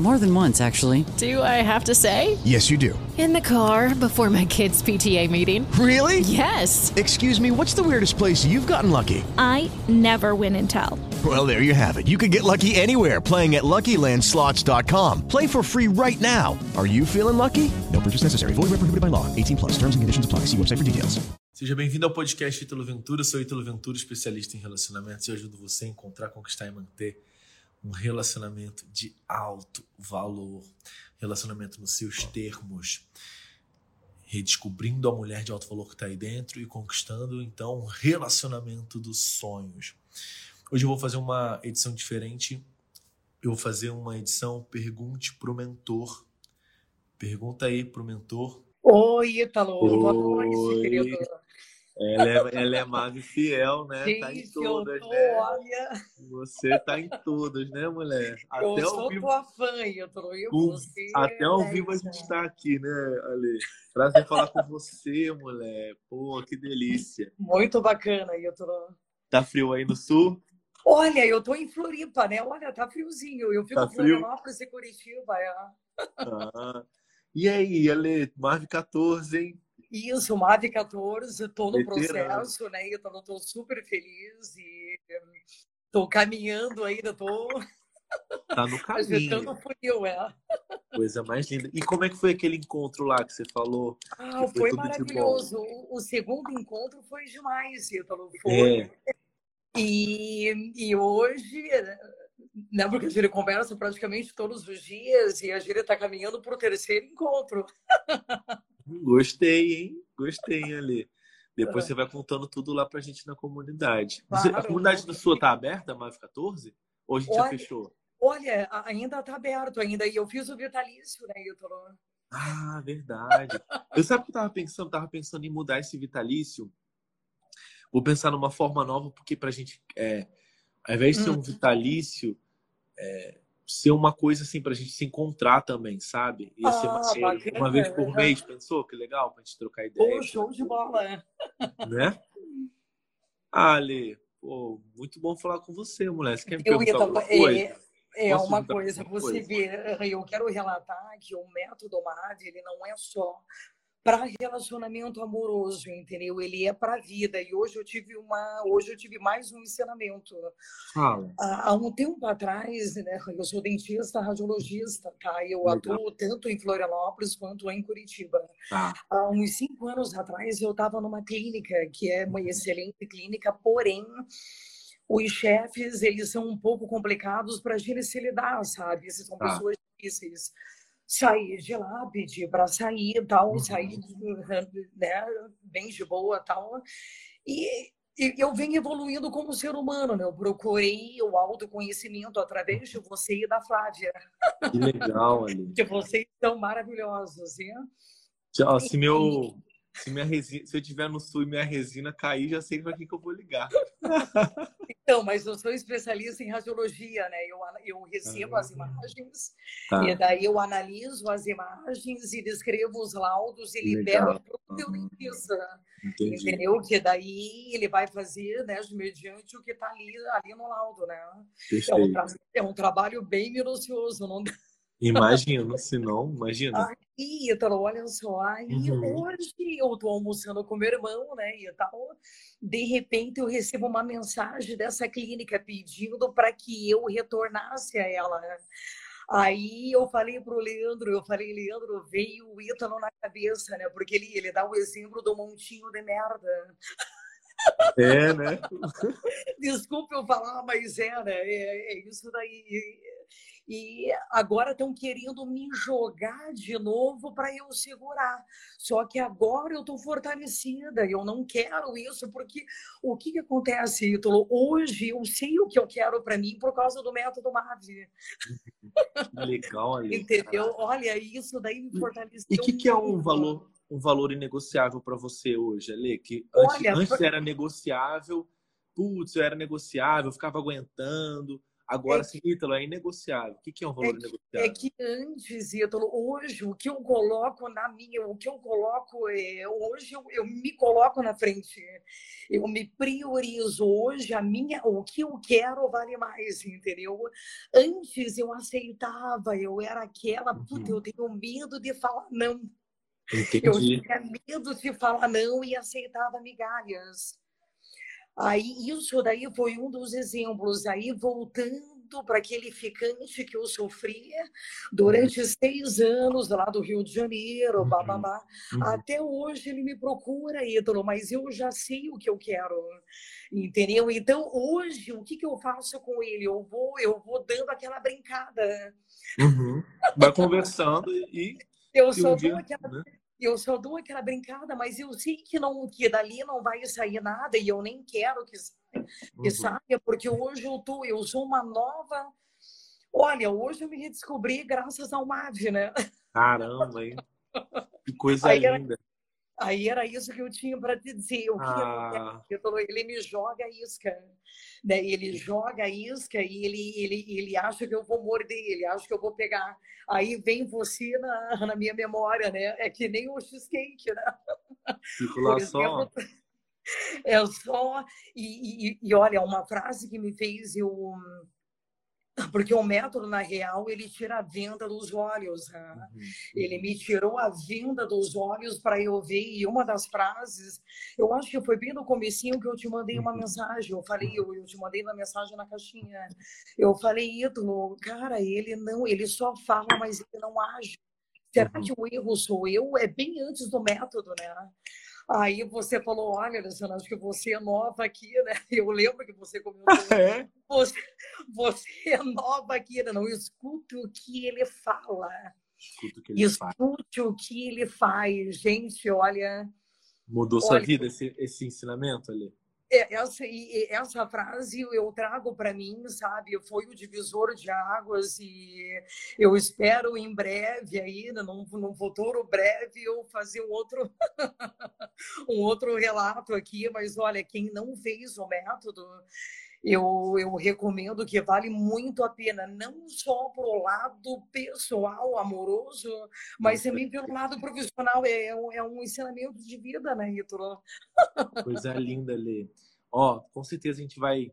More than once, actually. Do I have to say? Yes, you do. In the car before my kids' PTA meeting. Really? Yes. Excuse me, what's the weirdest place you've gotten lucky? I never win and tell. Well, there you have it. You can get lucky anywhere playing at LuckyLandSlots.com. Play for free right now. Are you feeling lucky? No purchase necessary. Void where prohibited by law. 18 plus. Terms and conditions apply. See website for details. Seja bem-vindo ao podcast Ítalo Ventura. Eu sou Ítalo Ventura, especialista em relacionamentos e ajudo você a encontrar, conquistar e manter um relacionamento de alto valor. Relacionamento nos seus termos. Redescobrindo a mulher de alto valor que está aí dentro e conquistando, então, um relacionamento dos sonhos. Hoje eu vou fazer uma edição diferente. Eu vou fazer uma edição Pergunte pro Mentor. Pergunta aí pro mentor. Oi, Ítalo. Boa Oi. noite, querido. Ela é, ela é mago fiel, né? tá em Gente, eu todas, tô, né? olha, Você tá em todas, né, mulher? eu Até ao sou vivo, tua fã, Ítalo. E um- você, até ao né, vivo a gente tá aqui, né, Ale? Prazer falar com você, mulher. Pô, que delícia. Muito bacana, Ítalo. Tá frio aí no sul? Olha, eu tô em Floripa, né? Olha, tá friozinho. Eu fico Tá em? Florianópolis e Curitiba. É. Ah. E aí, Ale? Marve 14, hein? Isso, MAV 14, tô no processo, né, Ítalo? Tô super feliz e tô caminhando ainda, tô Tá no caminho. o funil, é. Coisa mais linda. E como é que foi aquele encontro lá que você falou? Ah, foi foi maravilhoso. O, o segundo encontro foi demais, Ítalo. Foi. É. E, e hoje, né, porque a gente conversa praticamente todos os dias e a gente está caminhando para o terceiro encontro. Gostei, hein? Gostei, hein, Ale. Depois você vai contando tudo lá pra gente na comunidade. Você- a Claro. comunidade do sua tá aberta, Mave 14? Ou a gente já Olha- fechou? Olha, ainda está aberto ainda. E eu fiz o vitalício, né, Ítalo? Ah, verdade. Eu sabe o que eu tava pensando? Tava pensando em mudar esse vitalício. Vou pensar numa forma nova, porque pra gente, é, ao invés de ser um Hum. vitalício, é, ser uma coisa assim pra gente se encontrar também, sabe? Ia ser uma, Ah, uma vez por mês, pensou? Que legal pra gente trocar ideia. Pô, show de bola. é. né? Ah, Ale, pô, muito bom falar com você, mulher. Você quer me Eu, perguntar alguma coisa? é, é uma coisa, você coisa? vê, eu quero relatar que o método MAV, ele não é só para relacionamento amoroso, entendeu? Ele é para a vida. E hoje eu tive uma, hoje eu tive mais um ensinamento. Fala. Há há um tempo atrás, né, eu sou dentista, radiologista, tá? Eu Legal. atuo tanto em Florianópolis quanto em Curitiba. Tá. Há uns cinco anos atrás, eu estava numa clínica que é uma excelente clínica, porém, os chefes, eles são um pouco complicados para a gente se lidar, sabe? Esses são Tá. pessoas difíceis. Sair de lá, pedir para sair e tal, Uhum. sair né, bem de boa tal. E, eu venho evoluindo como ser humano, né? Eu procurei o autoconhecimento através de você e da Flávia, Que legal, que vocês são maravilhosos, né? Ó, se, meu, se, minha resina, se eu tiver no sul e minha resina cair, já sei pra quem que eu vou ligar. Então, mas eu sou especialista em radiologia, né? Eu, eu recebo as imagens, Tá. e daí eu analiso as imagens e descrevo os laudos e Legal. libero para o meu dentista, Entendi. entendeu? Que daí ele vai fazer, né, mediante o que está ali, ali no laudo, né? É um, é um trabalho bem minucioso, não Imagino, se não, imagina. Aí, Ítalo, olha só, aí Uhum. hoje eu tô almoçando com meu irmão, né, e tal, de repente eu recebo uma mensagem dessa clínica pedindo para que eu retornasse a ela, né? Aí eu falei pro Leandro, eu falei, Leandro, veio o Ítalo na cabeça, né, porque ele, ele dá o exemplo do montinho de merda. É, né? Desculpa eu falar, mas é, né, é, é isso daí. E agora estão querendo me jogar de novo para eu segurar. Só que agora eu estou fortalecida, eu não quero isso, porque o que, que acontece, Ítalo? Hoje eu sei o que eu quero para mim por causa do método MAVE. Legal ali. Entendeu? Olha, isso daí me fortaleceu. E o que, que é um valor, um valor inegociável para você hoje, Ale? Que antes, Olha, antes era negociável, putz, eu era negociável, eu ficava aguentando. Agora, É assim, Ítalo, é inegociável. O que, que é um valor É inegociável? que antes, Ítalo, hoje o que eu coloco na minha, o que eu coloco é, hoje eu, eu me coloco na frente, eu me priorizo hoje, a minha, o que eu quero vale mais, entendeu? Antes eu aceitava, eu era aquela, puta, Uhum. eu tenho medo de falar não, eu Entendi. tinha medo de falar não e aceitava migalhas. Aí isso daí foi um dos exemplos. Aí voltando para aquele ficante que eu sofria durante seis anos lá do Rio de Janeiro, Uhum. bababá. Uhum. Até hoje ele me procura, Ítalo, mas eu já sei o que eu quero, entendeu? Então hoje o que que eu faço com ele? Eu vou, eu vou dando aquela brincada. Uhum. Vai conversando e, Eu e só um dou dia. aquela né? Eu só dou aquela brincada, mas eu sei que não que dali não vai sair nada e eu nem quero que, que Uhum. saia, porque hoje eu tô, eu sou uma nova. Olha, hoje eu me redescobri graças ao MAV, né? Caramba, hein? Que coisa Aí era- linda. Aí era isso que eu tinha para te dizer. O que Ah, ele me joga a isca, né? Ele joga a isca e ele, ele, ele acha que eu vou morder, ele acha que eu vou pegar. Aí vem você na, na minha memória, né? É que nem o cheesecake, né? só. é só. E, e, e olha, uma frase que me fez eu. Porque o método, na real, ele tira a venda dos olhos. né? Uhum. Ele me tirou a venda dos olhos para eu ver. E uma das frases, eu acho que foi bem no comecinho que eu te mandei uma Uhum. mensagem. Eu falei, eu, eu te mandei uma mensagem na caixinha. Eu falei, Ítalo, cara, ele não, ele só fala, mas ele não age. Será Uhum. que o erro sou eu? É bem antes do método, né? Aí você falou, olha, Alessandra, acho que você é nova aqui, né? Eu lembro que você comentou. É? Você, você é nova aqui, né? Não escute o que ele fala. Escuta o que ele faz. Escute o que ele faz. Gente, olha, Mudou sua Olha- vida esse, esse ensinamento ali? É- essa, essa frase eu trago para mim, sabe? Foi o divisor de águas e eu espero em breve aí, né, num, num futuro breve, eu fazer um outro, um outro relato aqui. Mas olha, quem não fez o método, eu, eu recomendo que vale muito a pena, não só para o lado pessoal, amoroso, mas também pelo lado profissional. É, é um, é um ensinamento de vida, né, Ítalo? Coisa linda, Lê. Ó, com certeza a gente vai.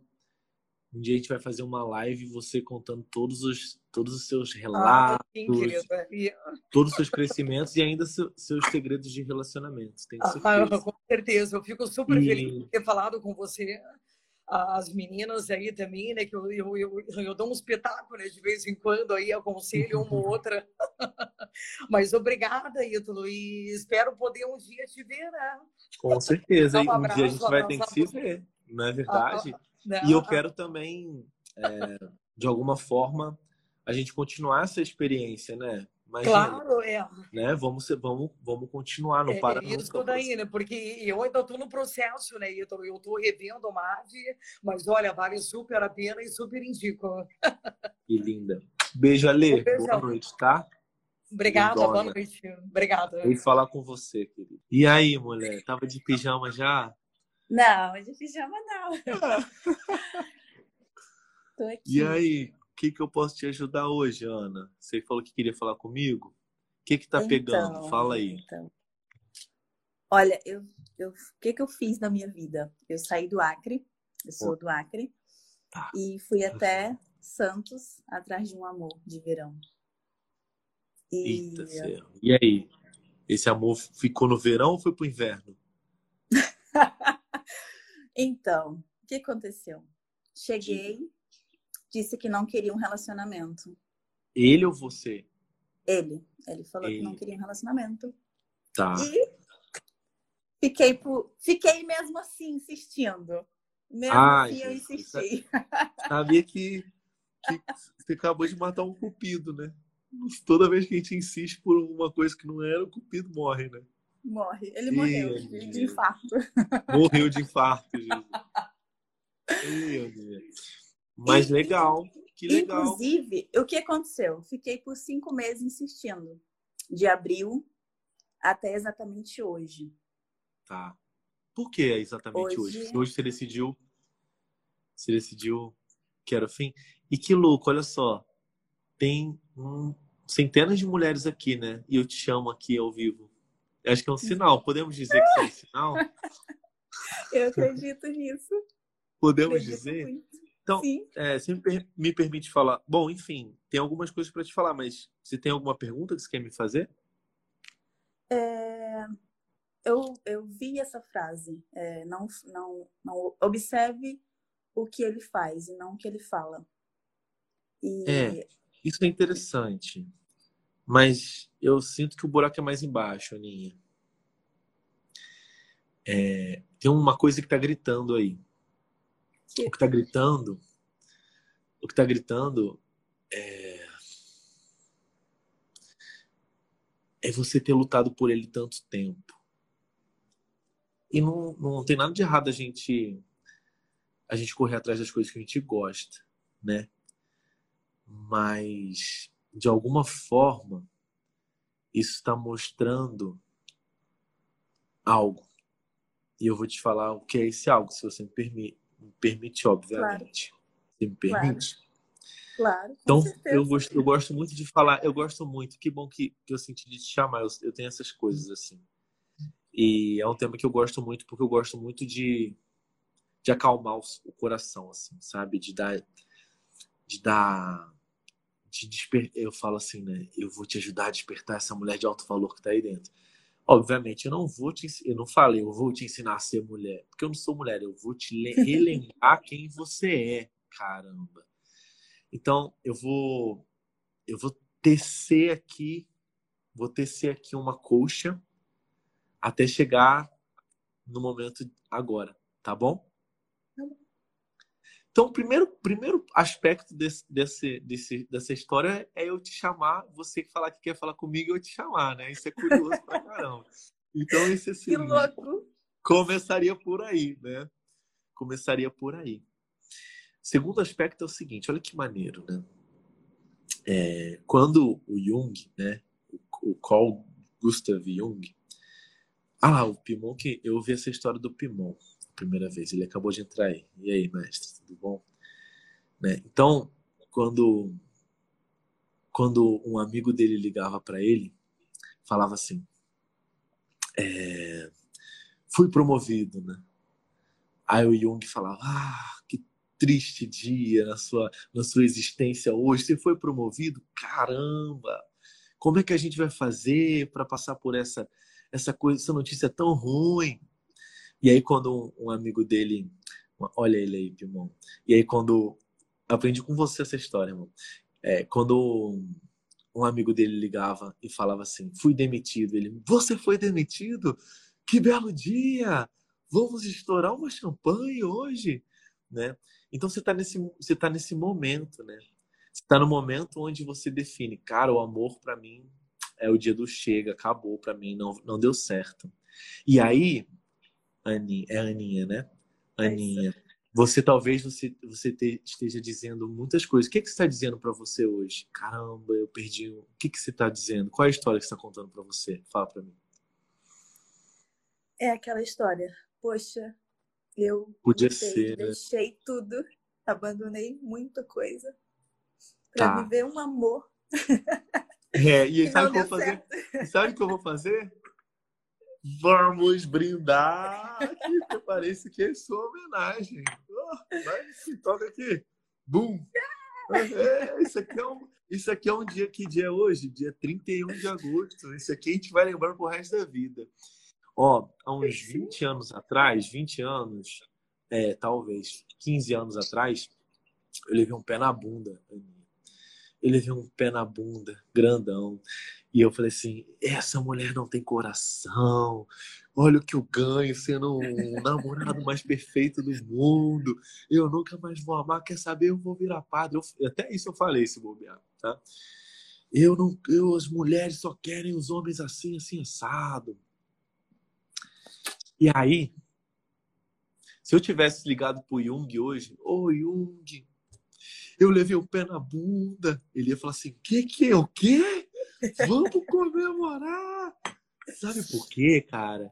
Um dia a gente vai fazer uma live você contando todos os, todos os seus Ah, relatos, sim, querida. E- todos os seus crescimentos e ainda seu- seus segredos de relacionamento. Tenho Ah, certeza. com certeza, eu fico super E- feliz de ter falado com você. As meninas aí também, né? Que eu, eu, eu, eu dou uns espetáculo né, de vez em quando aí, aconselho uma ou outra. Mas obrigada, Ítalo, e espero poder um dia te ver, né? Com certeza. Um Um dia a abraço, gente vai ter que se ver, não é verdade? Né? E eu quero também, é, de alguma forma, a gente continuar essa experiência, né? Imagina, Claro, é. né? Vamos, ser- vamos, vamos continuar, não É, para é nunca. isso daí, né? Porque eu ainda estou no processo, né, Ítalo? Eu estou revendo o MAVE, mas olha, vale super a pena e super indico. Que linda. Beijo, Ale. Um. Boa noite, tá? Obrigada, boa noite. Obrigada. Vim falar com você, querido. E aí, mulher? Tava de pijama já? Não, de pijama não. Tô aqui. E aí, que, que eu posso te ajudar hoje, Ana? Você falou que queria falar comigo? O que que tá pegando? Então, Fala aí. então. Olha, eu, eu, o que que eu fiz na minha vida? Eu saí do Acre, eu sou do Acre, Tá. e fui até Santos atrás de um amor de verão. E Eita, céu. E aí? Esse amor ficou no verão ou foi pro inverno? então, o que aconteceu? Cheguei, disse que não queria um relacionamento. Ele ou você? Ele, ele falou que não Ele. queria um relacionamento. Tá. E fiquei, por, fiquei mesmo assim insistindo. Mesmo Ai, assim eu Jesus, insisti. Sabia que, que você acabou de matar um cupido, né? Toda vez que a gente insiste por uma coisa que não era, o cupido morre, né? Morre. Ele morreu de, de infarto. Morreu de infarto, Jesus. Ih, Deus. Mas legal, que legal. Inclusive, o que aconteceu? Fiquei por cinco meses insistindo. De abril até exatamente hoje. Tá. Por que exatamente hoje? Hoje- Hoje você decidiu. Você decidiu que era o fim. E que louco, olha só. Tem hum, centenas de mulheres aqui, né? E eu te chamo aqui ao vivo. Eu Acho que é um sinal. Podemos dizer que isso é um sinal? Eu acredito nisso. Podemos Acredito dizer? muito. Então, é, você me, per- me permite falar. Bom, enfim, tem algumas coisas para te falar, mas você tem alguma pergunta que você quer me fazer? É, eu, eu vi essa frase. é, não, não, não observe o que ele faz e não o que ele fala. E É. Isso é interessante. Mas eu sinto que o buraco é mais embaixo, Aninha. É, tem uma coisa que tá gritando aí. O que tá gritando, o que tá gritando é, é você ter lutado por ele tanto tempo. E não, não tem nada de errado a gente a gente correr atrás das coisas que a gente gosta, né? Mas de alguma forma isso está mostrando algo. E eu vou te falar o que é esse algo, se você me permite, me permite obviamente. Você me Claro. permite? claro, com Então, certeza. eu gosto, eu gosto muito de falar, eu gosto muito, que bom que, que eu senti de te chamar, eu, eu tenho essas coisas assim. E é um tema que eu gosto muito, porque eu gosto muito de, de acalmar o, o coração, assim, sabe? De dar. De dar. De desper... Eu falo assim, né? Eu vou te ajudar a despertar essa mulher de alto valor que tá aí dentro. Obviamente, eu não vou te eu não falei, eu vou te ensinar a ser mulher, porque eu não sou mulher, eu vou te le- relembrar quem você é, caramba. Então, eu vou eu vou tecer aqui, vou tecer aqui uma colcha até chegar no momento agora, tá bom? Então, o primeiro, primeiro aspecto desse, desse, desse, dessa história é eu te chamar, você falar que quer falar comigo eu te chamar, né? Isso é curioso pra caramba. Então, esse assim, Que louco! começaria por aí, né? Começaria por aí. Segundo aspecto é o seguinte, olha que maneiro, né? É, quando o Jung, né, o, Carl Gustav Jung, ah lá, o Pimon que eu ouvi essa história do Pimon primeira vez, ele acabou de entrar aí. E aí, mestre, tudo bom? Né? Então, quando quando um amigo dele ligava para ele, falava assim: é, fui promovido, né? Aí o Jung falava: ah, que triste dia na sua, na sua existência hoje. Você foi promovido? Caramba! Como é que a gente vai fazer para passar por essa, essa coisa, essa notícia tão ruim? E aí, quando um, amigo dele. Olha ele aí, Pimon. E aí, quando. Aprendi com você essa história, irmão. É, quando um, um amigo dele ligava e falava assim: fui demitido. Ele, você foi demitido? Que belo dia! Vamos estourar uma champanhe hoje, né? Então você está nesse você tá nesse momento, né? Você está no momento onde você define, cara, o amor para mim é o dia do chega, acabou para mim, não não deu certo. E aí, Aninha, é a Aninha, né? Aninha, você talvez você você te- esteja dizendo muitas coisas. O que que você está dizendo para você hoje? Caramba, eu perdi. O que que você está dizendo? Qual é a história que você está contando para você? Fala para mim. É aquela história. Poxa, eu Podia ser, né? deixei tudo, abandonei muita coisa para Tá. viver um amor É, e sabe o que eu vou fazer? Sabe o que eu vou fazer? Vamos brindar! Preparei isso aqui é sua homenagem. Oh, vai, toca aqui. Bum! É, isso, aqui é um, isso aqui é um dia, que dia é hoje? Dia 31 de agosto. Isso aqui a gente vai lembrar pro resto da vida. Ó, há uns 20 anos atrás, 20 anos, é, talvez 15 anos atrás, eu levei um pé na bunda. Eu levei um pé na bunda, grandão. E eu falei assim: essa mulher não tem coração. olha o que eu ganho sendo um namorado mais perfeito do mundo. Eu nunca mais vou amar. Quer saber? Eu vou virar padre. Eu, até isso eu falei, esse bobear, tá? Eu não, eu, as mulheres só querem os homens assim, assim, assado. E aí, se eu tivesse ligado pro Jung hoje, ô oh, Jung, eu levei o pé na bunda, ele ia falar assim: que que é o quê? Vamos comemorar! Sabe por quê, cara?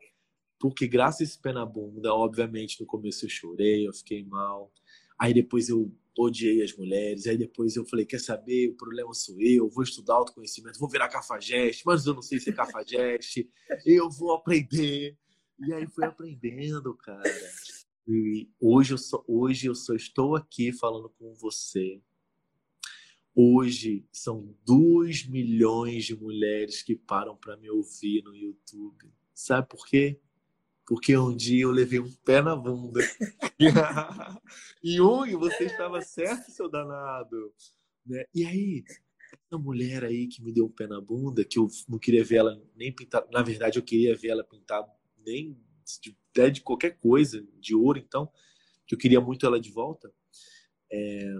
Porque graças a esse pé na bunda, obviamente no começo eu chorei, eu fiquei mal. Aí depois eu odiei as mulheres. Aí depois eu falei, quer saber? O problema sou eu. Vou estudar autoconhecimento, vou virar cafajeste, mas eu não sei ser cafajeste. eu vou aprender. E aí fui aprendendo, cara. E hoje eu só, hoje eu só estou aqui falando com você. Hoje são 2 milhões de mulheres que param para me ouvir no YouTube. Sabe por quê? Porque um dia eu levei um pé na bunda. e Jung, você estava certo, seu danado. Né? E aí, essa mulher aí que me deu um pé na bunda, que eu não queria ver ela nem pintada. Na verdade, eu queria ver ela pintada nem de, até de qualquer coisa, de ouro, então, que eu queria muito ela de volta. É...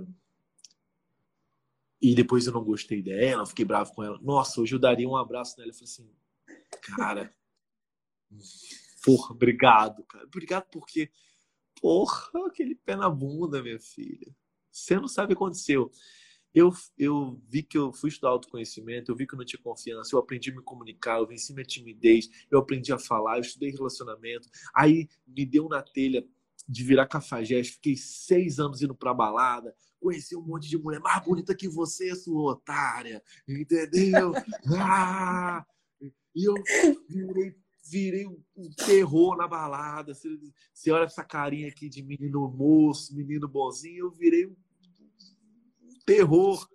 E depois eu não gostei dela, fiquei bravo com ela. Nossa, hoje eu daria um abraço nela e falei assim, cara. Porra, obrigado, cara. Obrigado porque, porra, aquele pé na bunda, minha filha. Você não sabe o que aconteceu. Eu, eu vi que eu fui estudar autoconhecimento, eu vi que eu não tinha confiança, eu aprendi a me comunicar, eu venci minha timidez, eu aprendi a falar, eu estudei relacionamento. Aí me deu na telha de virar cafajeste, fiquei seis anos indo pra balada, conheci um monte de mulher mais bonita que você, sua otária, entendeu? Ah! E eu virei virei um, terror na balada. Você, você olha essa carinha aqui de menino moço, menino bonzinho, eu virei um terror.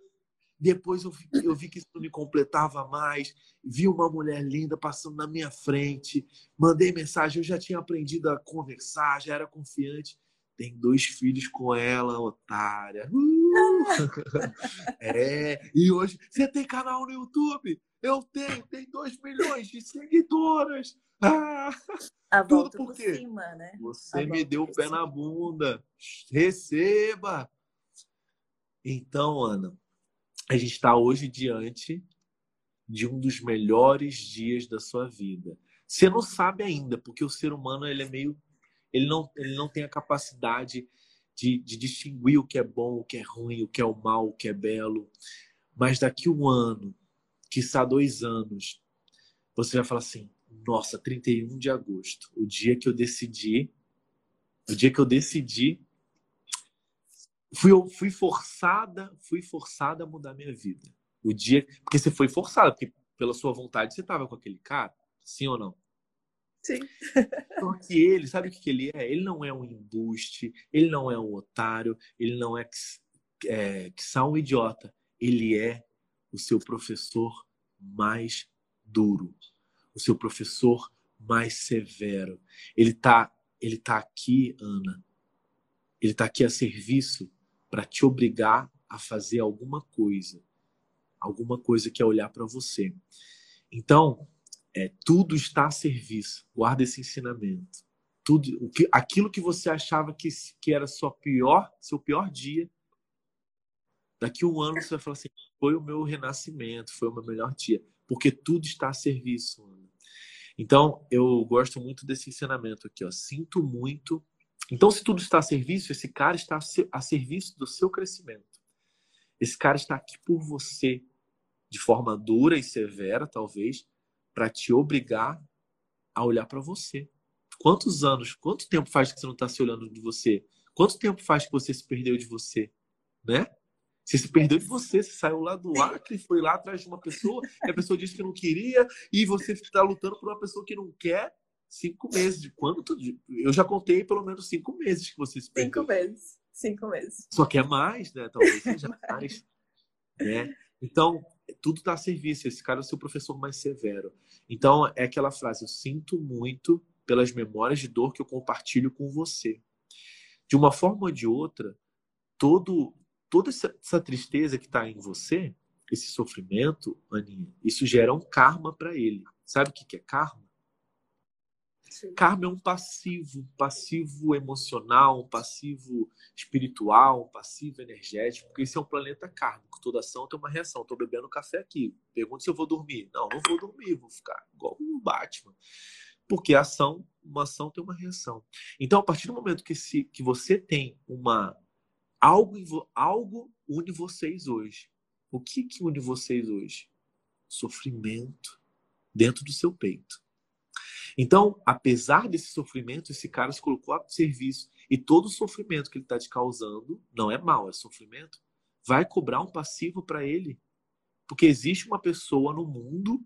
Depois eu vi, eu vi que isso não me completava mais. Vi uma mulher linda passando na minha frente. Mandei mensagem, eu já tinha aprendido a conversar, já era confiante. Tem dois filhos com ela, otária. Uh! é, e hoje, você tem canal no YouTube? Eu tenho, tem 2 milhões de seguidoras. Ah, a volta Tudo por? Cima, né? Você a me deu o pé cima. na bunda. Receba. Então, Ana, a gente está hoje diante de um dos melhores dias da sua vida. Você não sabe ainda, porque o ser humano ele é meio, ele não, ele não tem a capacidade de, de distinguir o que é bom, o que é ruim, o que é o mal, o que é belo. Mas daqui um ano, quiçá dois anos, você vai falar assim: nossa, 31 de agosto, o dia que eu decidi, o dia que eu decidi, fui, fui forçada, fui forçada a mudar minha vida. O dia, porque você foi forçada, porque pela sua vontade você estava com aquele cara, sim ou não? Sim. Só que ele, sabe o que ele é? Ele não é um embuste, ele não é um otário, ele não é, é que são um idiota. Ele é o seu professor mais duro, o seu professor mais severo. Ele está ele tá aqui, Ana. Ele está aqui a serviço para te obrigar a fazer alguma coisa. Alguma coisa que é olhar para você. Então, é, tudo está a serviço. Guarda esse ensinamento. Tudo, o que, aquilo que você achava que, que era sua pior, seu pior dia, Daqui um ano você vai falar assim: foi o meu renascimento, foi o meu melhor dia, porque tudo está a serviço. Então, eu gosto muito desse ensinamento aqui, ó. Sinto muito. Então, se tudo está a serviço, esse cara está a serviço do seu crescimento. Esse cara está aqui por você, de forma dura e severa, talvez, para te obrigar a olhar para você. Quantos anos, quanto tempo faz que você não está se olhando de você? Quanto tempo faz que você se perdeu de você? Né? Você se perdeu de você, você saiu lá do Acre, foi lá atrás de uma pessoa, e a pessoa disse que não queria, e você está lutando por uma pessoa que não quer. Cinco meses. De quando tu... Eu já contei pelo menos cinco meses que você se perdeu. Cinco meses. Cinco meses. Só que é mais, né? Talvez seja mais. Né? Então, tudo está a serviço. Esse cara é o seu professor mais severo. Então, é aquela frase: eu sinto muito pelas memórias de dor que eu compartilho com você. De uma forma ou de outra, todo toda essa, essa tristeza que está em você, esse sofrimento, Aninha, isso gera um karma para ele. Sabe o que, que é karma? Karma é um passivo, passivo emocional, um passivo espiritual, um passivo energético, porque esse é um planeta kármico. Toda ação tem uma reação. Estou bebendo café aqui. Pergunta se eu vou dormir. Não, não vou dormir, vou ficar igual o Batman. Porque ação, uma ação tem uma reação. Então, a partir do momento que, se, que você tem uma algo, algo une vocês hoje. O que, que une vocês hoje? Sofrimento dentro do seu peito. Então, apesar desse sofrimento, esse cara se colocou a serviço. E todo o sofrimento que ele está te causando não é mal, é sofrimento. Vai cobrar um passivo para ele. Porque existe uma pessoa no mundo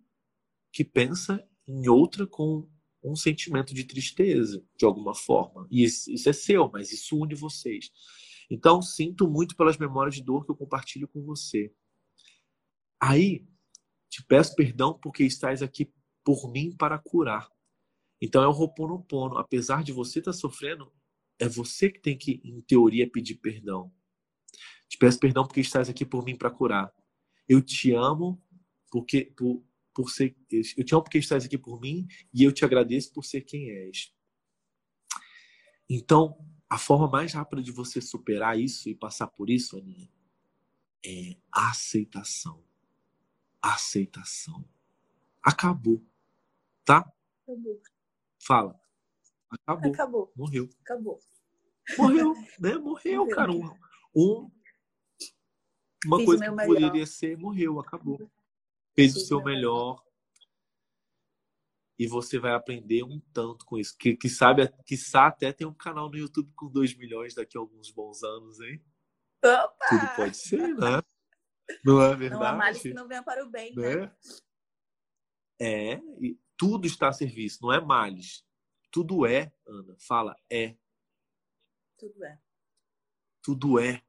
que pensa em outra com um sentimento de tristeza, de alguma forma. E isso, isso é seu, mas isso une vocês. Então, sinto muito pelas memórias de dor que eu compartilho com você. Aí, te peço perdão porque estás aqui por mim para curar. Então é o Roponopono. Apesar de você estar tá sofrendo, é você que tem que, em teoria, pedir perdão. Te peço perdão porque estás aqui por mim para curar. Eu te amo porque por, por ser eu te amo porque estás aqui por mim e eu te agradeço por ser quem és. Então, a forma mais rápida de você superar isso e passar por isso, Aninha, é aceitação. Aceitação. Acabou. Tá? Acabou. Fala. Acabou. Acabou. Morreu. Acabou. Morreu, né? Morreu, morreu. cara. Um, um uma Fiz coisa que melhor. poderia ser, morreu, acabou. Fez Fiz o seu melhor. melhor. E você vai aprender um tanto com isso. Que, que sabe, que até tem um canal no YouTube com 2 milhões daqui a alguns bons anos, hein? Opa! Tudo pode ser, né? Não é verdade? Não há males que não venha para o bem, né? né? É, e tudo está a serviço, não é males. Tudo é, Ana, fala é. Tudo é. Tudo é.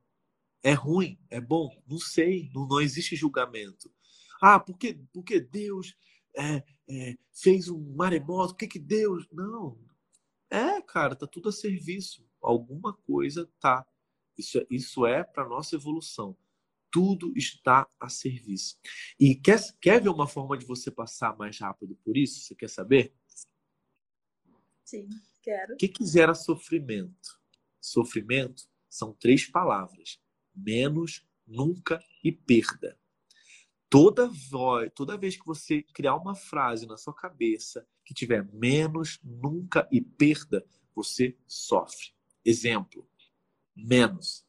É ruim, é bom, não sei, não, não existe julgamento. Ah, porque, porque Deus é, é, fez um maremoto, por que, que Deus. Não. É, cara, tá tudo a serviço. Alguma coisa tá. Isso, é, isso é para nossa evolução. Tudo está a serviço. E quer, quer ver uma forma de você passar mais rápido por isso? Você quer saber? Sim, quero. O que quiser sofrimento? Sofrimento são três palavras: menos, nunca e perda. Toda, voz, toda vez que você criar uma frase na sua cabeça que tiver menos, nunca e perda, você sofre. Exemplo: menos.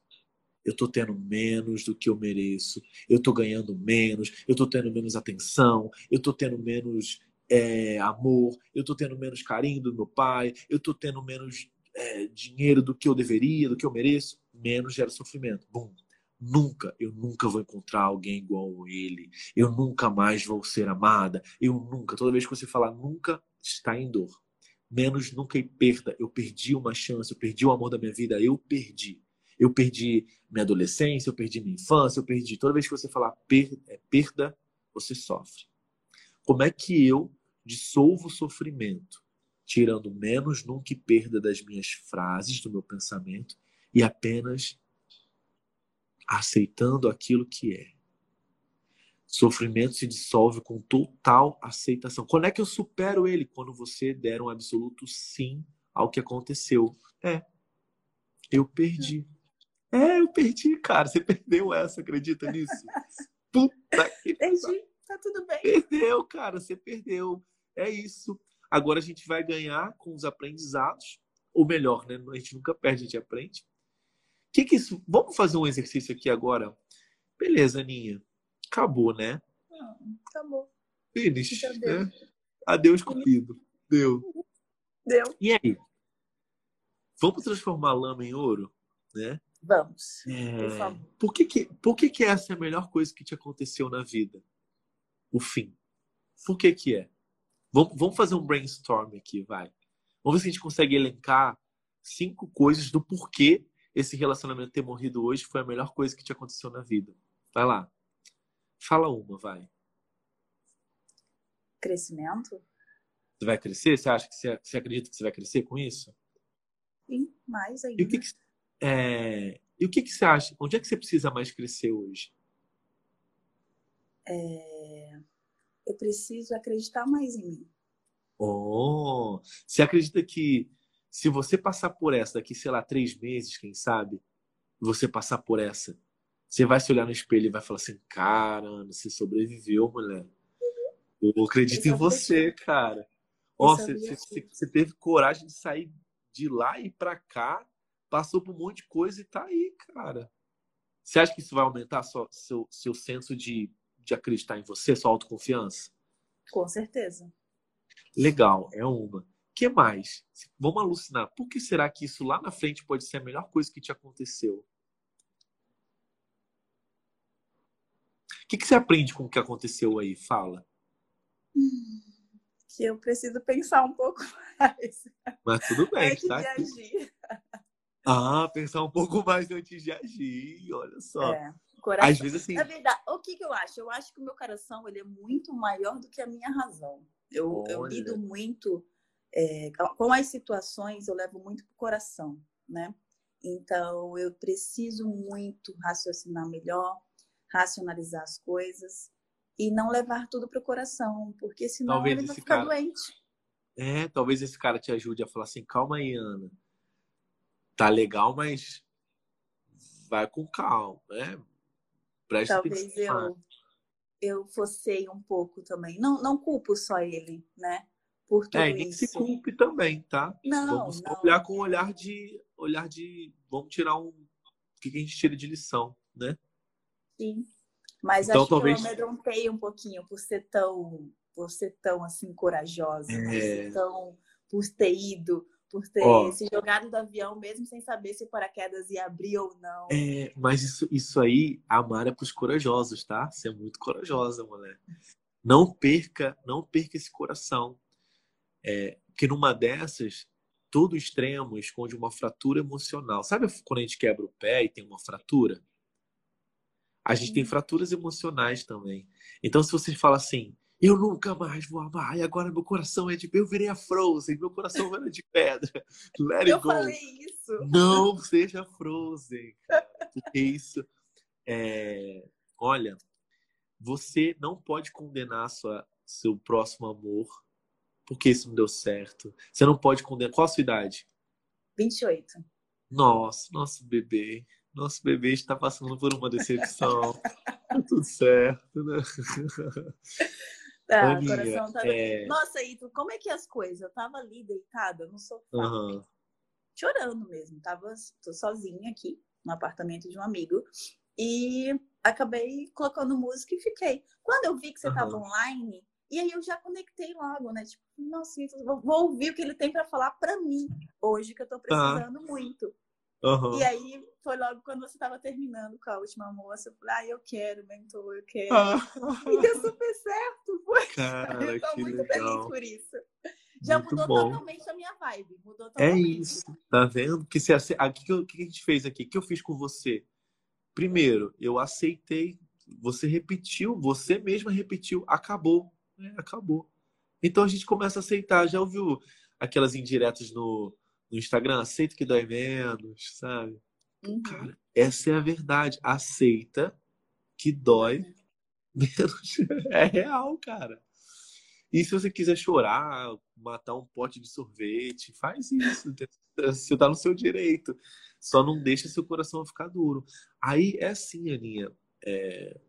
Eu estou tendo menos do que eu mereço. Eu estou ganhando menos. Eu estou tendo menos atenção. Eu estou tendo menos é, amor. Eu estou tendo menos carinho do meu pai. Eu estou tendo menos é, dinheiro do que eu deveria, do que eu mereço. Menos gera sofrimento. Bum. Nunca, eu nunca vou encontrar alguém igual ele. Eu nunca mais vou ser amada. Eu nunca. Toda vez que você falar nunca, está em dor. Menos nunca e perda. Eu perdi uma chance, eu perdi o amor da minha vida, eu perdi. Eu perdi minha adolescência, eu perdi minha infância, eu perdi. Toda vez que você falar per é perda, você sofre. Como é que eu dissolvo o sofrimento? Tirando menos nunca e perda das minhas frases, do meu pensamento, e apenas aceitando aquilo que é. Sofrimento se dissolve com total aceitação. Quando é que eu supero ele? Quando você der um absoluto sim ao que aconteceu. É, eu perdi. É, eu perdi, cara. Você perdeu essa, acredita nisso? Puta que Perdi, tá tudo bem. Perdeu, cara, você perdeu. É isso. Agora a gente vai ganhar com os aprendizados. Ou melhor, né? A gente nunca perde, a gente aprende. Que que isso? Vamos fazer um exercício aqui agora? Beleza, Aninha. Acabou, né? Não, acabou. Finish, né? Adeus, cupido. Deu. Deu. E aí? Vamos transformar a lama em ouro? Né? Vamos. É, Por favor. Por que que, por que que essa é a melhor coisa que te aconteceu na vida? O fim. Por que que é? Vamos, vamos fazer um brainstorm aqui, vai. Vamos ver se a gente consegue elencar cinco coisas do porquê esse relacionamento ter morrido hoje foi a melhor coisa que te aconteceu na vida. Vai lá. Fala uma, vai. Crescimento? Você vai crescer? Você acha que você, você acredita que você vai crescer com isso? Sim, mais ainda. E o que, que é, e o que, que você acha? Onde é que você precisa mais crescer hoje? É, Eu preciso acreditar mais em mim. Oh, você acredita que se você passar por essa daqui, sei lá, três meses, quem sabe, você passar por essa, você vai se olhar no espelho e vai falar assim, caramba, você sobreviveu, mulher. Eu acredito em você, cara. Ó, você, você, você teve coragem de sair de lá e para cá, passou por um monte de coisa e tá aí, cara. Você acha que isso vai aumentar sua, seu, seu senso de, de acreditar em você, sua autoconfiança? Com certeza. Legal, é uma. que mais? Vamos alucinar. Por que será que isso lá na frente pode ser a melhor coisa que te aconteceu? O que, que você aprende com o que aconteceu aí? Fala. Que eu preciso pensar um pouco mais. Mas tudo bem, antes tá? agir. Ah, pensar um pouco mais antes de agir, olha só. É, coração. Às vezes assim. Na verdade, o que, que eu acho? Eu acho que o meu coração ele é muito maior do que a minha razão. Eu, eu lido muito é, com as situações, eu levo muito pro coração, né? Então, eu preciso muito raciocinar melhor, racionalizar as coisas e não levar tudo pro coração, porque senão Talvez ele vai ficar cara- doente. É, talvez esse cara te ajude a falar assim, calma aí, Ana. Tá legal, mas vai com calma, né? Presta Talvez atenção. eu eu fossei um pouco também. Não, não culpo só ele, né? Por tudo É, e nem se isso. culpe também, tá? Não, vamos não. olhar com um olhar de. olhar de. Vamos tirar um. O que a gente tira de lição, né? Sim. Mas Então, acho talvez- que eu amedrontei um pouquinho por ser tão, por ser tão assim corajosa, por É. ser tão, por ter ido, por ter Ó. se jogado do avião mesmo sem saber se o paraquedas ia abrir ou não. É, mas isso, isso aí, amar é pros corajosos, tá? Você é muito corajosa, mulher. Não perca, não perca esse coração. É, que numa dessas, todo extremo esconde uma fratura emocional. Sabe quando a gente quebra o pé e tem uma fratura? A gente tem fraturas emocionais também. Então, se você fala assim, eu nunca mais vou amar, e agora meu coração é de. Eu virei a Frozen, meu coração era de pedra. Let it Eu go. falei isso. Não seja Frozen, porque isso é. Olha, você não pode condenar sua, seu próximo amor porque isso não deu certo. Você não pode condenar. Qual a sua idade? 28. Nossa, nosso bebê. Nosso bebê está passando por uma decepção. Tá tudo certo, né? Tá, Aninha, o coração tá. é- Nossa, Ito, como é que é as coisas? Eu tava ali deitada no sofá, Aham. chorando mesmo. Tava tô sozinha aqui no apartamento de um amigo e acabei colocando música e fiquei. Quando eu vi que você tava Aham. online, e aí eu já conectei logo, né? Tipo, nossa, Ito, vou, vou ouvir o que ele tem pra falar pra mim hoje que eu tô precisando muito. Aham. E aí foi logo quando você tava terminando com a última moça, eu falei, ah, eu quero, mentor, eu quero. Ah, E deu super certo, foi. cara, eu tô que muito feliz legal. por isso. Já Muito mudou bom. totalmente a minha vibe. Mudou É totalmente. isso, tá vendo? Que se o que, que a gente fez aqui? O que eu fiz com você? Primeiro, eu aceitei, você repetiu, você mesma repetiu, acabou, né? acabou. Então a gente começa a aceitar. Já ouviu aquelas indiretas no, no Instagram? Aceita que dói menos, sabe? Uhum. Cara, essa é a verdade. Aceita que dói menos. É real, cara. E se você quiser chorar, matar um pote de sorvete, faz isso. Você tá no seu direito. Só não deixa seu coração ficar duro. Aí é assim, Aninha. é,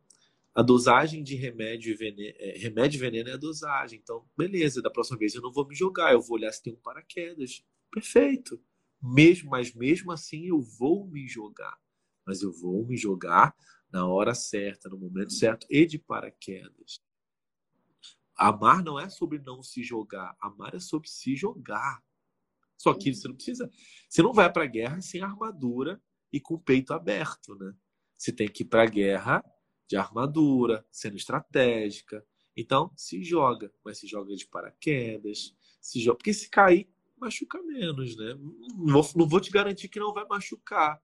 a dosagem de remédio e veneno, é, remédio e veneno é a dosagem. Então, beleza, da próxima vez eu não vou me jogar, eu vou olhar se tem um paraquedas. Perfeito. Mesmo, mas mesmo assim eu vou me jogar. Mas eu vou me jogar na hora certa, no momento certo e de paraquedas. Amar não é sobre não se jogar, amar é sobre se jogar. Só que você não precisa, você não vai para a guerra sem armadura e com o peito aberto, né? Você tem que ir para a guerra de armadura, sendo estratégica. Então, se joga, mas se joga de paraquedas, se joga, porque se cair machuca menos, né? Não vou, não vou te garantir que não vai machucar,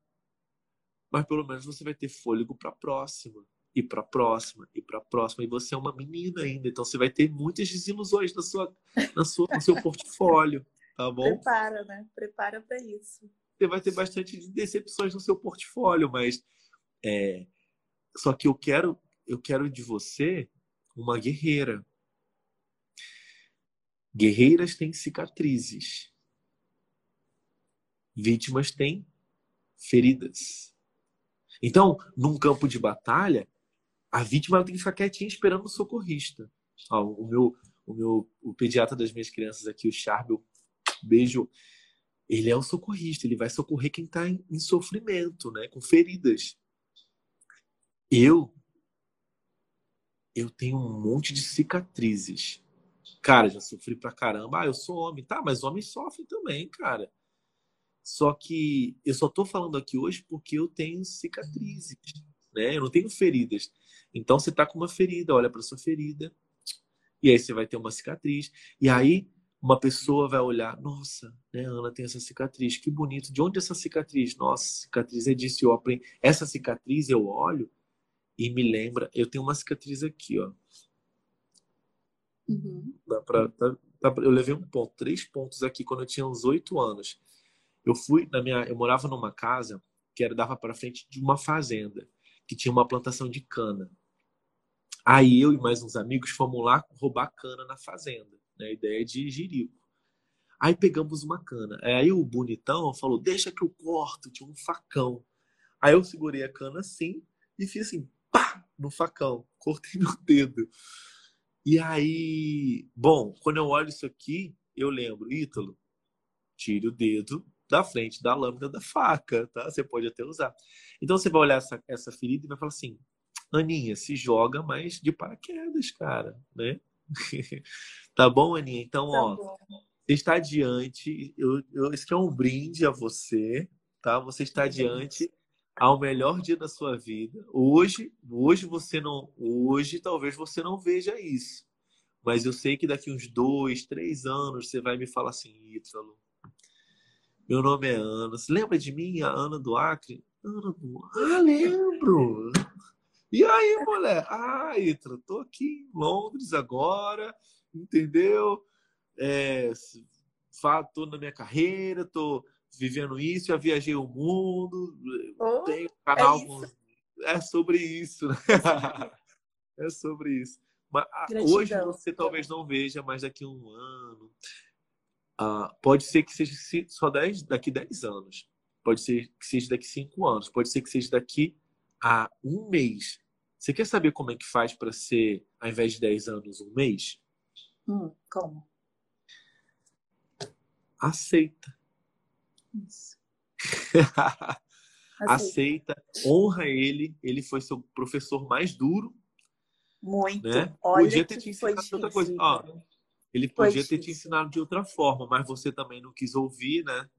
mas pelo menos você vai ter fôlego para a próxima e para a próxima e para a próxima. E você é uma menina ainda, então você vai ter muitas desilusões na sua, na sua, no seu portfólio, tá bom? Prepara, né? Prepara pra isso. Você vai ter bastante decepções no seu portfólio, mas é, só que eu quero, eu quero de você uma guerreira. Guerreiras têm cicatrizes. Vítimas têm feridas. Então, num campo de batalha, a vítima tem que ficar quietinha esperando o socorrista. Ó, o meu, o meu o pediatra das minhas crianças aqui, o Charbel, beijo. Ele é o socorrista, ele vai socorrer quem está em, em sofrimento, né, com feridas. Eu eu tenho um monte de cicatrizes. Cara, já sofri pra caramba. Ah, eu sou homem. Tá, mas homem sofre também, cara. Só que eu só tô falando aqui hoje porque eu tenho cicatrizes, né? Eu não tenho feridas. Então você tá com uma ferida, olha para sua ferida. E aí você vai ter uma cicatriz. E aí uma pessoa vai olhar, nossa, né, Ana tem essa cicatriz, que bonito. De onde é essa cicatriz? Nossa, cicatriz é disso. Eu aprendo. Essa cicatriz eu olho e me lembra. Eu tenho uma cicatriz aqui, ó. Uhum. Dá pra, tá, tá, eu levei um ponto, três pontos aqui quando eu tinha uns oito anos. Eu fui na minha, eu morava numa casa que era dava para frente de uma fazenda que tinha uma plantação de cana. Aí eu e mais uns amigos fomos lá roubar cana na fazenda, né? A ideia de jirico. Aí pegamos uma cana. Aí o bonitão falou: "Deixa que eu corto", tinha um facão. Aí eu segurei a cana assim e fiz assim, pá, no facão, cortei meu dedo. E aí, bom, quando eu olho isso aqui, eu lembro, Ítalo, tire o dedo da frente da lâmina da faca, tá? Você pode até usar. Então você vai olhar essa, essa ferida e vai falar assim, Aninha, se joga, mas de paraquedas, cara, né? tá bom, Aninha? Então, Tá ó, bom. você está diante, eu, eu, esse aqui é um brinde a você, tá? Você está diante ao melhor dia da sua vida. Hoje, hoje você não, hoje talvez você não veja isso, mas eu sei que daqui uns dois, três anos você vai me falar assim, Ítalo, meu nome é Ana. Você lembra de mim, a Ana do Acre? Ana do Ah, lembro! E aí, mulher? Ah, Ítalo, tô aqui em Londres agora, entendeu? É, tô na minha carreira, tô vivendo isso, já viajei o mundo, Oh, tenho um canal é com- é sobre isso, né? É sobre isso. Mas Gratidão. hoje você talvez não veja, mas daqui a um ano. ah, pode ser que seja se- só 10, daqui 10 anos. Pode ser que seja daqui 5 anos. Pode ser que seja daqui a um mês. Você quer saber como é que faz para ser, ao invés de 10 anos, um mês? Hum, como? Aceita. Isso. Aceita. Aceita, honra ele. Ele foi seu professor mais duro. Muito. né? Olha Podia ter que te ensinado outra coisa. Ó, Ele podia ter te ensinado de outra forma, mas você também não quis ouvir, né?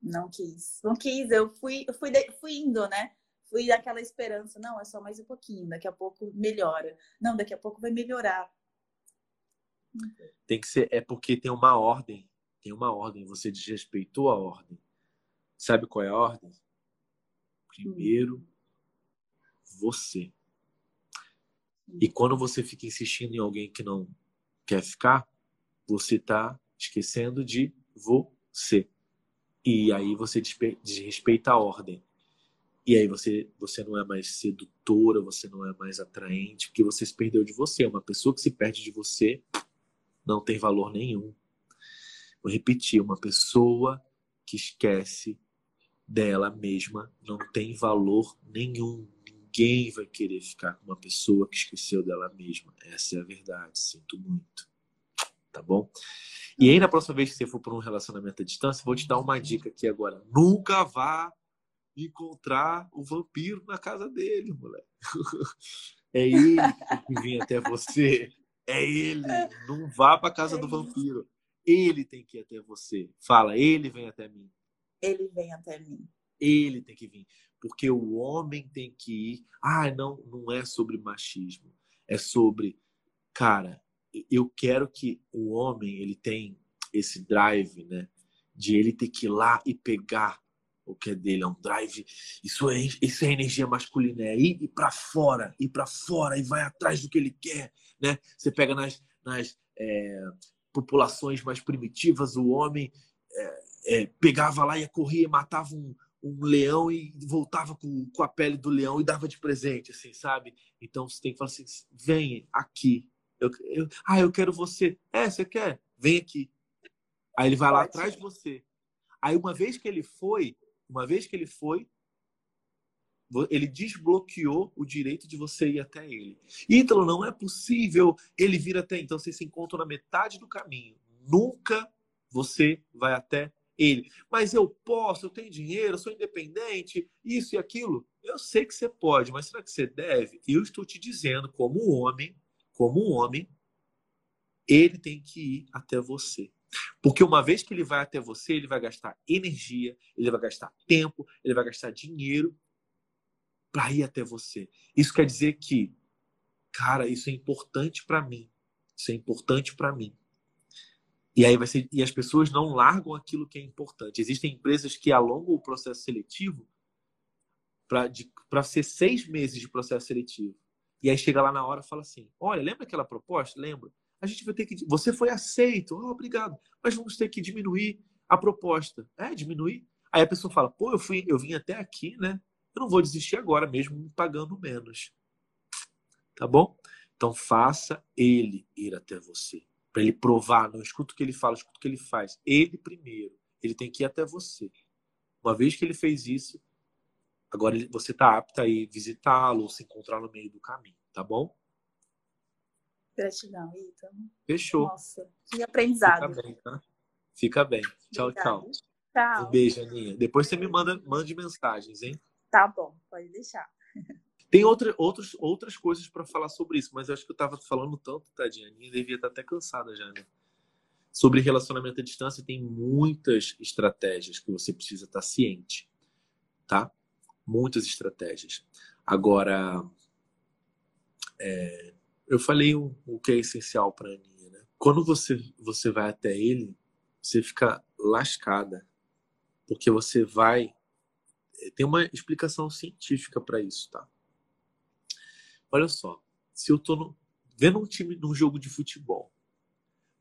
Não quis. Não quis. Eu fui, eu fui, fui indo, né? Fui daquela esperança. Não, é só mais um pouquinho. Daqui a pouco melhora. Não, daqui a pouco vai melhorar. Tem que ser, é porque tem uma ordem. Tem uma ordem. Você desrespeitou a ordem. Sabe qual é a ordem? Primeiro, você. E quando você fica insistindo em alguém que não quer ficar, você está esquecendo de você. E aí você desrespeita a ordem. E aí você, você não é mais sedutora, você não é mais atraente, porque você se perdeu de você. Uma pessoa que se perde de você não tem valor nenhum. Vou repetir, uma pessoa que esquece dela mesma não tem valor nenhum. Ninguém vai querer ficar com uma pessoa que esqueceu dela mesma. Essa é a verdade. Sinto muito. Tá bom? E aí, na próxima vez que você for por um relacionamento à distância, vou te dar uma dica aqui agora. Nunca vá encontrar o vampiro na casa dele, moleque. É ele que vir até você. É ele. Não vá para casa do vampiro. Ele tem que ir até você. Fala, ele vem até mim. Ele vem até mim. Ele tem que vir. Porque o homem tem que ir. Ah, não, não é sobre machismo. É sobre, cara, eu quero que o homem ele tem esse drive, né? De ele ter que ir lá e pegar o que é dele. É um drive. Isso é, isso é energia masculina. É ir, ir para fora, ir para fora e vai atrás do que ele quer, né? Você pega nas, nas é, populações mais primitivas, o homem é, é, pegava lá, ia correr, matava um, um leão e voltava com, com a pele do leão e dava de presente, assim, sabe? Então você tem que falar assim: vem aqui, Eu, eu, ah, eu quero você. É, você quer? Vem aqui. Aí ele vai lá atrás de você. Aí uma vez que ele foi, uma vez que ele foi, ele desbloqueou o direito de você ir até ele. Ítalo, não é possível ele vir até. Então vocês se encontram na metade do caminho. Nunca você vai até ele. Mas eu posso, eu tenho dinheiro, eu sou independente, isso e aquilo. Eu sei que você pode, mas será que você deve? Eu estou te dizendo, como homem, como homem, ele tem que ir até você. Porque uma vez que ele vai até você, ele vai gastar energia, ele vai gastar tempo, ele vai gastar dinheiro para ir até você. Isso quer dizer que, cara, isso é importante para mim. Isso é importante para mim. E aí vai ser, e as pessoas não largam aquilo que é importante. Existem empresas que alongam o processo seletivo para ser seis meses de processo seletivo. E aí chega lá na hora e fala assim: olha, lembra aquela proposta? Lembra? A gente vai ter que. Você foi aceito, oh, obrigado. Mas vamos ter que diminuir a proposta. É, diminuir. Aí a pessoa fala: pô, eu, fui, eu vim até aqui, né? Eu não vou desistir agora, mesmo me pagando menos. Tá bom? Então faça ele ir até você. Para ele provar, não escuta o que ele fala, escuta o que ele faz. Ele primeiro. Ele tem que ir até você. Uma vez que ele fez isso, agora você está apto a ir visitá-lo ou se encontrar no meio do caminho, tá bom? Gratidão, Ita. Fechou. Nossa, que aprendizado. Fica bem, tá? Fica bem. Tchau, tchau. Tchau. Um beijo, Aninha. Depois você me manda, mande mensagens, hein? Tá bom, pode deixar. Tem outra, outros, outras coisas para falar sobre isso, mas eu acho que eu tava falando tanto, tadinha. A Aninha devia estar até cansada já, né? Sobre relacionamento à distância, tem muitas estratégias que você precisa estar ciente, tá? Muitas estratégias. Agora, é, eu falei o, o que é essencial para Aninha, né? Quando você, você vai até ele, você fica lascada, porque você vai. Tem uma explicação científica para isso, tá? Olha só, se eu tô no- vendo um time num jogo de futebol,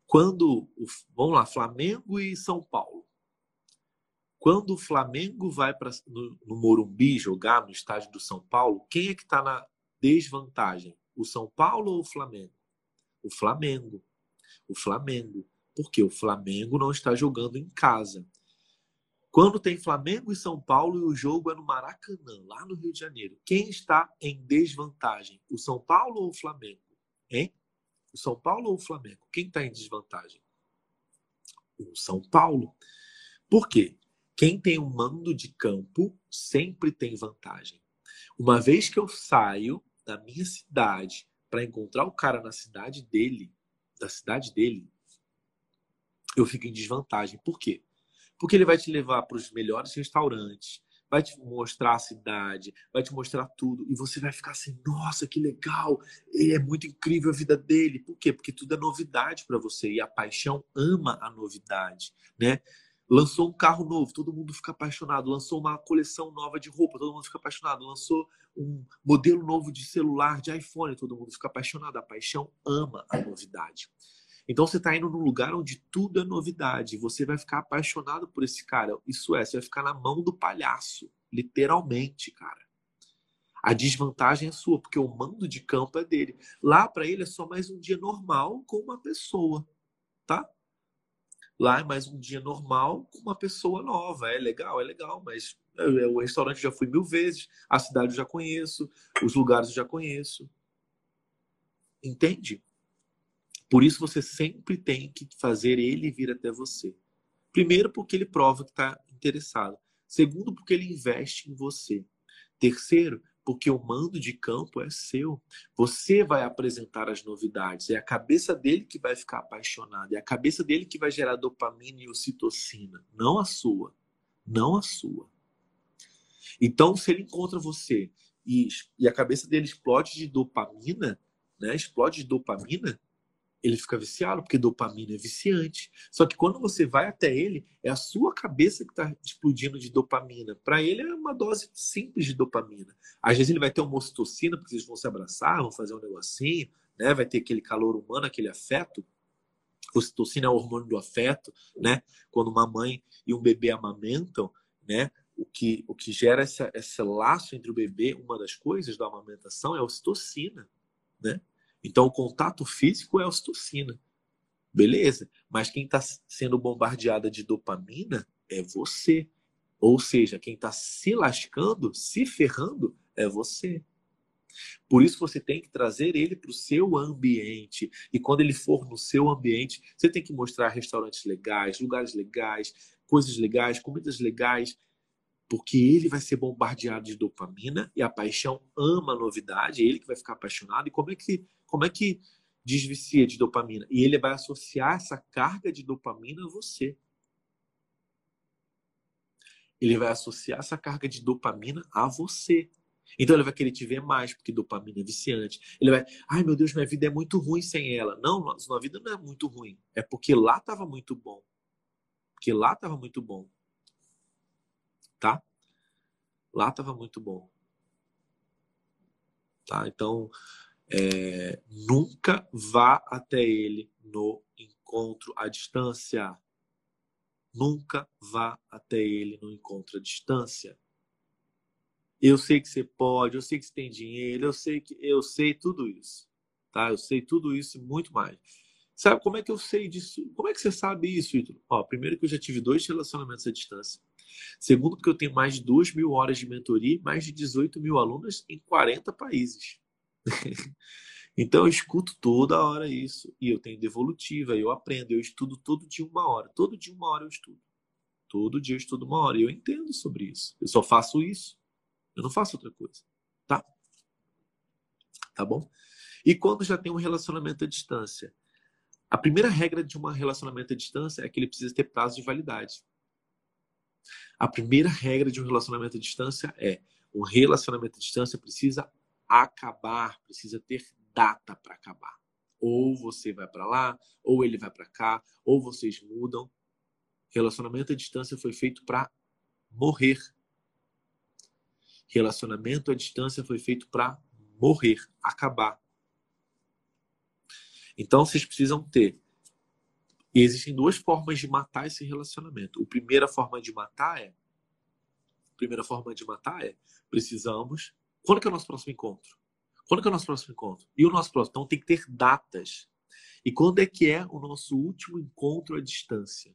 quando o, vamos lá, Flamengo e São Paulo. Quando o Flamengo vai para no, no Morumbi jogar no estádio do São Paulo, quem é que está na desvantagem? O São Paulo ou o Flamengo? O Flamengo. O Flamengo. Porque o Flamengo não está jogando em casa. Quando tem Flamengo e São Paulo e o jogo é no Maracanã, lá no Rio de Janeiro, quem está em desvantagem? O São Paulo ou o Flamengo? Hein? O São Paulo ou o Flamengo? Quem está em desvantagem? O São Paulo. Por quê? Quem tem um mando de campo sempre tem vantagem. Uma vez que eu saio da minha cidade para encontrar o cara na cidade dele, da cidade dele, eu fico em desvantagem. Por quê? Porque ele vai te levar para os melhores restaurantes, vai te mostrar a cidade, vai te mostrar tudo, e você vai ficar assim: nossa, que legal, ele é muito incrível a vida dele. Por quê? Porque tudo é novidade para você, e a paixão ama a novidade, né? Lançou um carro novo, todo mundo fica apaixonado. Lançou uma coleção nova de roupa, todo mundo fica apaixonado. Lançou um modelo novo de celular, de iPhone, todo mundo fica apaixonado. A paixão ama a novidade. Então você está indo num lugar onde tudo é novidade. Você vai ficar apaixonado por esse cara. Isso é, você vai ficar na mão do palhaço. Literalmente, cara. A desvantagem é sua, porque o mando de campo é dele. Lá para ele é só mais um dia normal com uma pessoa, tá? Lá é mais um dia normal com uma pessoa nova. É legal, é legal, mas é, o restaurante já fui mil vezes, a cidade eu já conheço, os lugares eu já conheço. Entende? Por isso você sempre tem que fazer ele vir até você. Primeiro, porque ele prova que está interessado. Segundo, porque ele investe em você. Terceiro, porque o mando de campo é seu. Você vai apresentar as novidades. É a cabeça dele que vai ficar apaixonada. É a cabeça dele que vai gerar dopamina e ocitocina. Não a sua. Não a sua. Então, se ele encontra você e, e a cabeça dele explode de dopamina, né? Explode de dopamina, ele fica viciado, porque dopamina é viciante. Só que quando você vai até ele, é a sua cabeça que está explodindo de dopamina. Para ele é uma dose simples de dopamina. Às vezes ele vai ter uma ocitocina, porque vocês vão se abraçar, vão fazer um negocinho, né? vai ter aquele calor humano, aquele afeto. Ocitocina é o hormônio do afeto, né? Quando uma mãe e um bebê amamentam, né? O que, o que gera essa, esse laço entre o bebê, uma das coisas da amamentação é a ocitocina, né? Então, o contato físico é a ocitocina. Beleza, mas quem está sendo bombardeada de dopamina é você. Ou seja, quem está se lascando, se ferrando, é você. Por isso você tem que trazer ele para o seu ambiente. E quando ele for no seu ambiente, você tem que mostrar restaurantes legais, lugares legais, coisas legais, comidas legais, porque ele vai ser bombardeado de dopamina e a paixão ama a novidade, é ele que vai ficar apaixonado. E como é que, como é que desvicia de dopamina? E ele vai associar essa carga de dopamina a você. Ele vai associar essa carga de dopamina a você. Então ele vai querer te ver mais, porque dopamina é viciante. Ele vai, ai meu Deus, minha vida é muito ruim sem ela. Não, sua vida não é muito ruim. É porque lá estava muito bom. Porque lá estava muito bom. Tá? Lá estava muito bom. Tá? Então, é, nunca vá até ele no encontro à distância. Nunca vá até ele no encontro à distância. Eu sei que você pode, eu sei que você tem dinheiro, eu sei que eu sei tudo isso, tá? Eu sei tudo isso e muito mais. Sabe como é que eu sei disso? Como é que você sabe isso, Ítalo? Ó, primeiro que eu já tive dois relacionamentos à distância. Segundo que eu tenho mais de 2 mil horas de mentoria mais de 18 mil alunos em 40 países. então eu escuto toda hora isso. E eu tenho devolutiva, eu aprendo, eu estudo todo dia uma hora. Todo dia uma hora eu estudo. Todo dia eu estudo uma hora. E eu entendo sobre isso. Eu só faço isso. Eu não faço outra coisa. Tá? Tá bom? E quando já tem um relacionamento à distância? A primeira regra de um relacionamento à distância é que ele precisa ter prazo de validade. A primeira regra de um relacionamento à distância é um relacionamento à distância precisa acabar, precisa ter data para acabar. Ou você vai para lá, ou ele vai para cá, ou vocês mudam. Relacionamento à distância foi feito para morrer. Relacionamento à distância foi feito para morrer, acabar. Então vocês precisam ter. E existem duas formas de matar esse relacionamento. A primeira forma de matar é. A primeira forma de matar é precisamos. Quando que é o nosso próximo encontro? Quando que é o nosso próximo encontro? E o nosso próximo? Então tem que ter datas. E quando é que é o nosso último encontro à distância?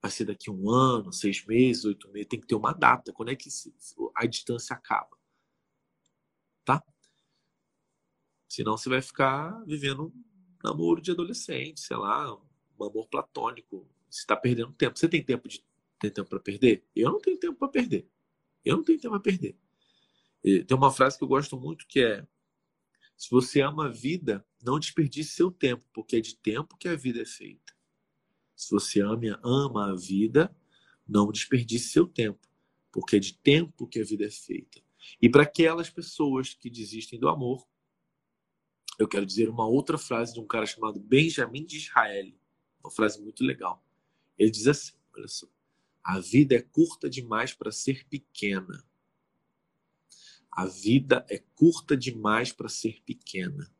vai ser daqui um ano, seis meses, oito meses, tem que ter uma data. Quando é que a distância acaba? Tá? Senão você vai ficar vivendo um namoro de adolescente, sei lá, um amor platônico. Você está perdendo tempo. Você tem tempo de tem tempo para perder? Eu não tenho tempo para perder. Eu não tenho tempo para perder. Tem uma frase que eu gosto muito que é: se você ama a vida, não desperdice seu tempo, porque é de tempo que a vida é feita. Se você ama, ama a vida, não desperdice seu tempo, porque é de tempo que a vida é feita. E para aquelas pessoas que desistem do amor, eu quero dizer uma outra frase de um cara chamado Benjamin de Israel, uma frase muito legal. Ele diz assim: olha só, a vida é curta demais para ser pequena. A vida é curta demais para ser pequena.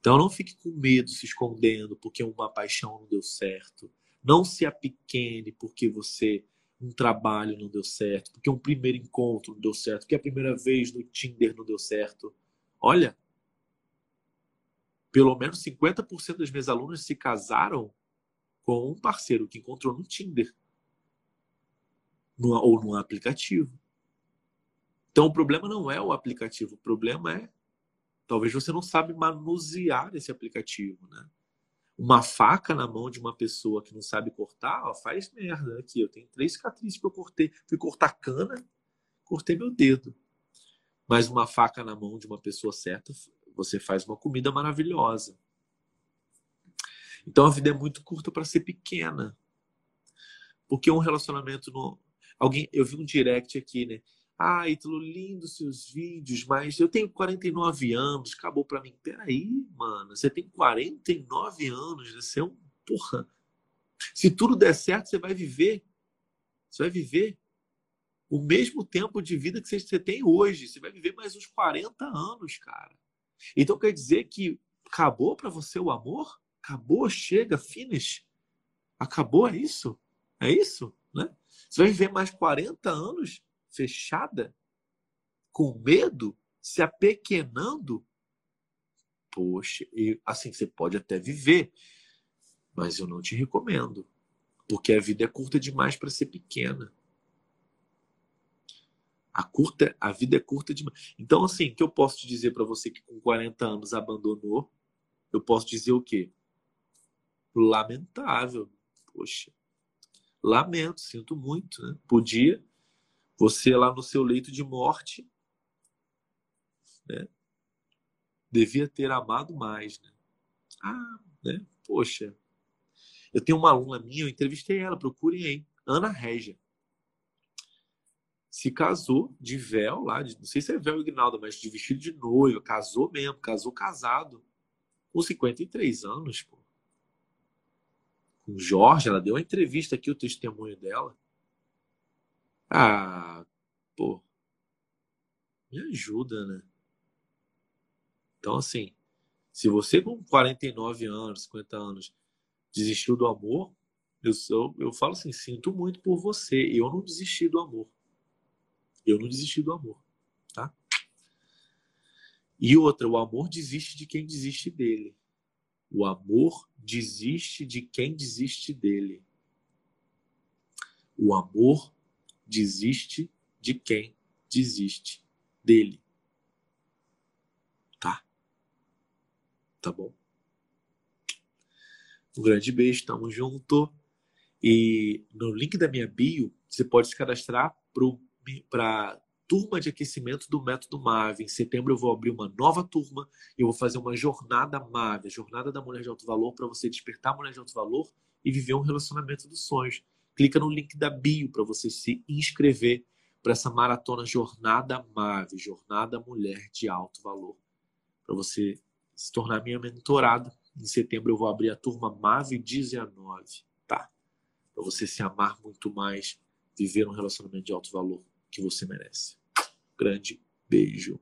Então não fique com medo, se escondendo porque uma paixão não deu certo. Não se apequene porque você um trabalho não deu certo, porque um primeiro encontro não deu certo, porque a primeira vez no Tinder não deu certo. Olha, pelo menos 50% das minhas alunas se casaram com um parceiro que encontrou no Tinder ou no aplicativo. Então o problema não é o aplicativo, o problema é Talvez você não sabe manusear esse aplicativo, né? Uma faca na mão de uma pessoa que não sabe cortar, ó, faz merda. Aqui, eu tenho três cicatrizes que eu cortei. Fui cortar cana, cortei meu dedo. Mas uma faca na mão de uma pessoa certa, você faz uma comida maravilhosa. Então a vida é muito curta para ser pequena. Porque um relacionamento no alguém, eu vi um direct aqui, né? Ah, Ítalo, lindo seus vídeos, mas eu tenho 49 anos, acabou para mim. Peraí, mano, você tem 49 anos, você é um. Porra. Se tudo der certo, você vai viver. Você vai viver o mesmo tempo de vida que você tem hoje. Você vai viver mais uns 40 anos, cara. Então quer dizer que acabou para você o amor? Acabou, chega, finish. Acabou, é isso? É isso? Né? Você vai viver mais 40 anos fechada, com medo, se apequenando, Poxa, e assim, você pode até viver, mas eu não te recomendo. Porque a vida é curta demais para ser pequena. A, curta, a vida é curta demais. Então, assim, o que eu posso te dizer para você que com 40 anos abandonou? Eu posso dizer o quê? Lamentável. Poxa. Lamento, sinto muito. Né? Podia você lá no seu leito de morte né? devia ter amado mais. Né? Ah, né? Poxa. Eu tenho uma aluna minha, eu entrevistei ela, procurem aí, Ana Régia. Se casou de véu lá, de, não sei se é véu Ignalda, mas de vestido de noiva, casou mesmo, casou casado, com 53 anos, pô. Com Jorge, ela deu uma entrevista aqui, o testemunho dela. Ah, pô, me ajuda, né? Então, assim, se você com 49 anos, 50 anos, desistiu do amor, eu, sou, eu falo assim, sinto muito por você. Eu não desisti do amor. Eu não desisti do amor, tá? E outra, o amor desiste de quem desiste dele. O amor desiste de quem desiste dele. O amor desiste de quem desiste dele. Tá bom? Um grande beijo, tamo junto. E no link da minha bio, você pode se cadastrar para turma de aquecimento do método MAVE. Em setembro eu vou abrir uma nova turma e eu vou fazer uma jornada MAVE, a jornada da mulher de alto valor, para você despertar a mulher de alto valor e viver um relacionamento dos sonhos. Clica no link da bio para você se inscrever para essa maratona Jornada MAVE, Jornada Mulher de Alto Valor. Para você se tornar minha mentorada. Em setembro eu vou abrir a turma MAVE 19, tá? Para você se amar muito mais, viver um relacionamento de alto valor que você merece. Grande beijo.